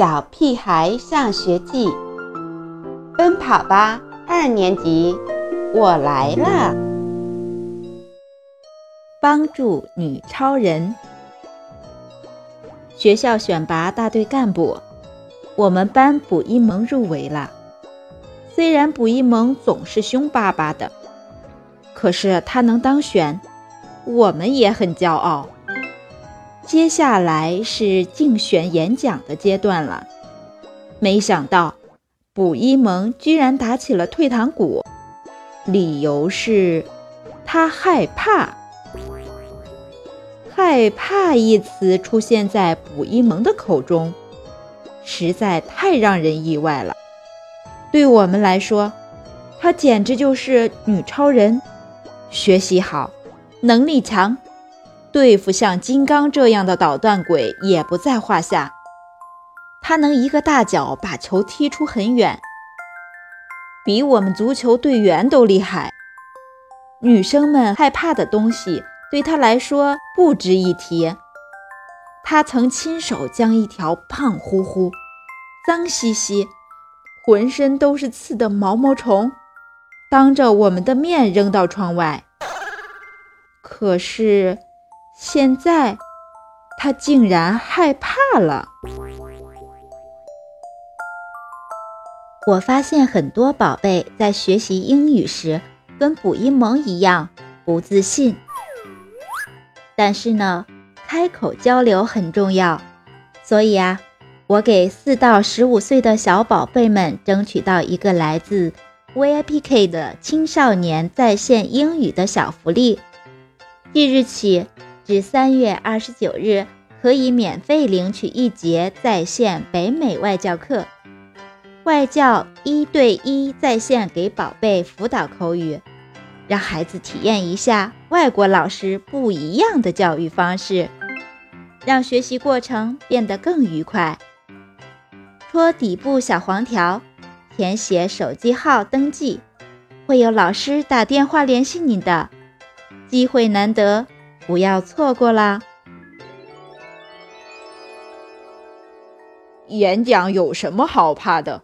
小屁孩上学记》，奔跑吧二年级，我来了！帮助女超人。学校选拔大队干部，我们班卜一萌入围了。虽然卜一萌总是凶巴巴的，可是他能当选，我们也很骄傲。接下来是竞选演讲的阶段了。没想到，卜一萌居然打起了退堂鼓，理由是他害怕。害怕一词出现在卜一萌的口中，实在太让人意外了。对我们来说，她简直就是女超人，学习好，能力强。对付像金刚这样的捣蛋鬼也不在话下。他能一个大脚把球踢出很远，比我们足球队员都厉害。女生们害怕的东西对他来说不值一提。他曾亲手将一条胖乎乎、脏兮兮、浑身都是刺的毛毛虫，当着我们的面扔到窗外。可是。现在，他竟然害怕了。我发现很多宝贝在学习英语时跟补音萌一样不自信，但是呢，开口交流很重要。所以啊，我给四到十五岁的小宝贝们争取到一个来自 VIPK 的青少年在线英语的小福利，即日起。至三月二十九日，可以免费领取一节在线北美外教课，外教一对一在线给宝贝辅导口语，让孩子体验一下外国老师不一样的教育方式，让学习过程变得更愉快。戳底部小黄条，填写手机号登记，会有老师打电话联系你的，机会难得。不要错过啦！演讲有什么好怕的？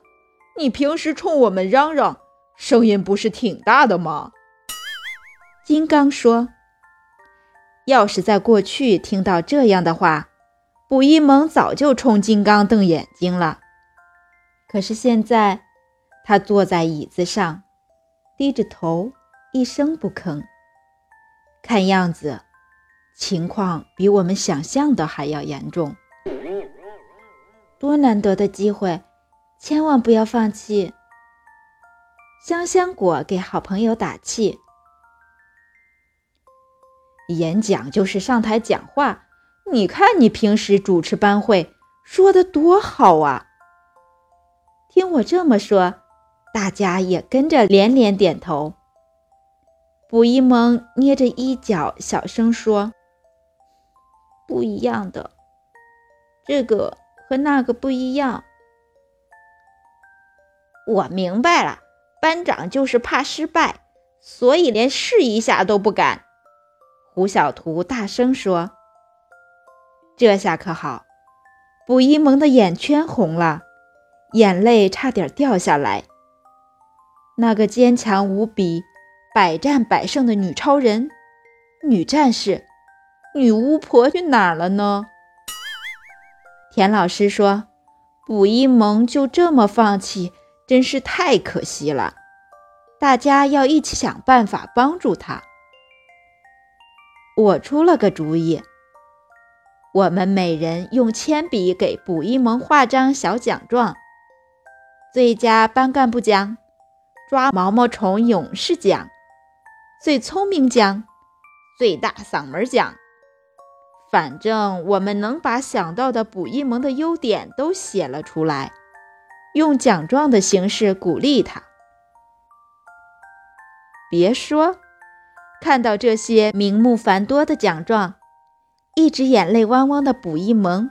你平时冲我们嚷嚷，声音不是挺大的吗？金刚说：“要是在过去听到这样的话，卜一萌早就冲金刚瞪眼睛了。可是现在，他坐在椅子上，低着头，一声不吭，看样子……”情况比我们想象的还要严重，多难得的机会，千万不要放弃。香香果给好朋友打气：“演讲就是上台讲话，你看你平时主持班会说的多好啊！”听我这么说，大家也跟着连连点头。卜一萌捏着衣角，小声说。不一样的，这个和那个不一样。我明白了，班长就是怕失败，所以连试一下都不敢。胡小图大声说：“这下可好，卜一萌的眼圈红了，眼泪差点掉下来。那个坚强无比、百战百胜的女超人、女战士。”女巫婆去哪儿了呢？田老师说：“卜一萌就这么放弃，真是太可惜了。大家要一起想办法帮助他。”我出了个主意，我们每人用铅笔给卜一萌画张小奖状：最佳班干部奖、抓毛毛虫勇士奖、最聪明奖、最大嗓门奖。反正我们能把想到的卜一萌的优点都写了出来，用奖状的形式鼓励他。别说，看到这些名目繁多的奖状，一直眼泪汪汪的卜一萌，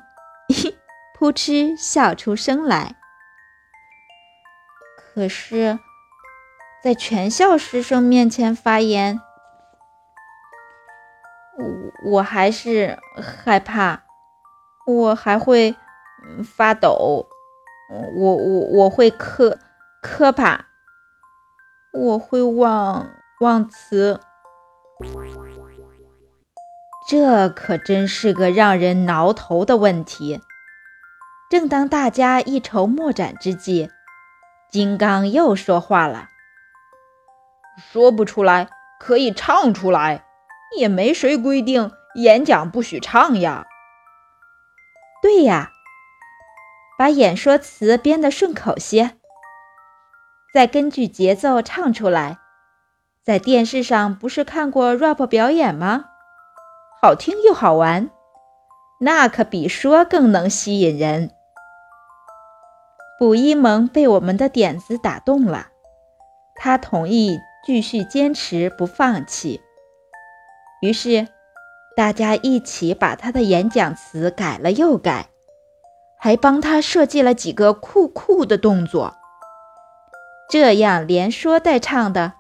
噗嗤笑出声来。可是，在全校师生面前发言。我还是害怕，我还会发抖。我我我会磕磕巴，我会忘忘词。这可真是个让人挠头的问题。正当大家一筹莫展之际，金刚又说话了：“说不出来，可以唱出来，也没谁规定演讲不许唱呀。”对呀，把演说词编得顺口些，再根据节奏唱出来。在电视上不是看过 rap 表演吗？好听又好玩，那可比说更能吸引人。卜一萌被我们的点子打动了，他同意继续坚持不放弃。于是，大家一起把他的演讲词改了又改，还帮他设计了几个酷酷的动作。这样连说带唱的，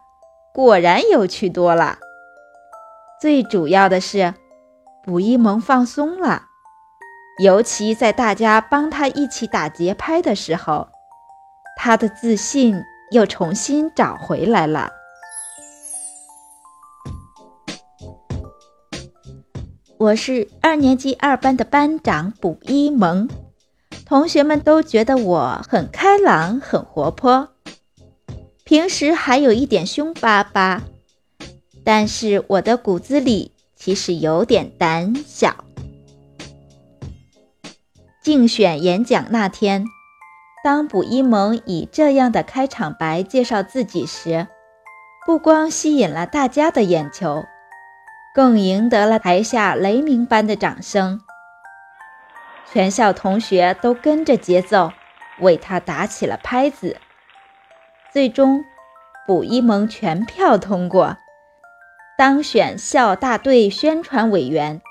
果然有趣多了。最主要的是，卜一萌放松了。尤其在大家帮他一起打节拍的时候，他的自信又重新找回来了。我是二年级二班的班长卜一萌，同学们都觉得我很开朗、很活泼，平时还有一点凶巴巴，但是我的骨子里其实有点胆小。竞选演讲那天，当卜一萌以这样的开场白介绍自己时，不光吸引了大家的眼球，更赢得了台下雷鸣般的掌声。全校同学都跟着节奏为他打起了拍子。最终，卜一萌全票通过，当选校大队宣传委员。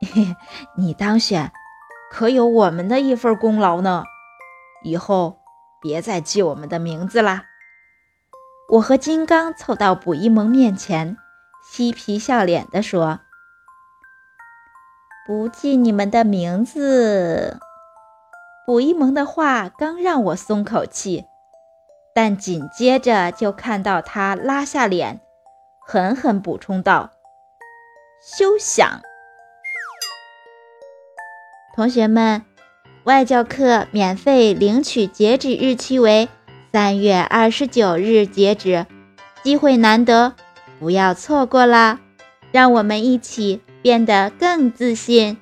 你当选，可有我们的一份功劳呢？以后别再记我们的名字啦。我和金刚凑到卜一萌面前，嬉皮笑脸地说：“不记你们的名字。”卜一萌的话刚让我松口气，但紧接着就看到他拉下脸，狠狠补充道：“休想！”同学们，外教课免费领取，截止日期为三月二十九日截止，机会难得，不要错过啦！让我们一起变得更自信。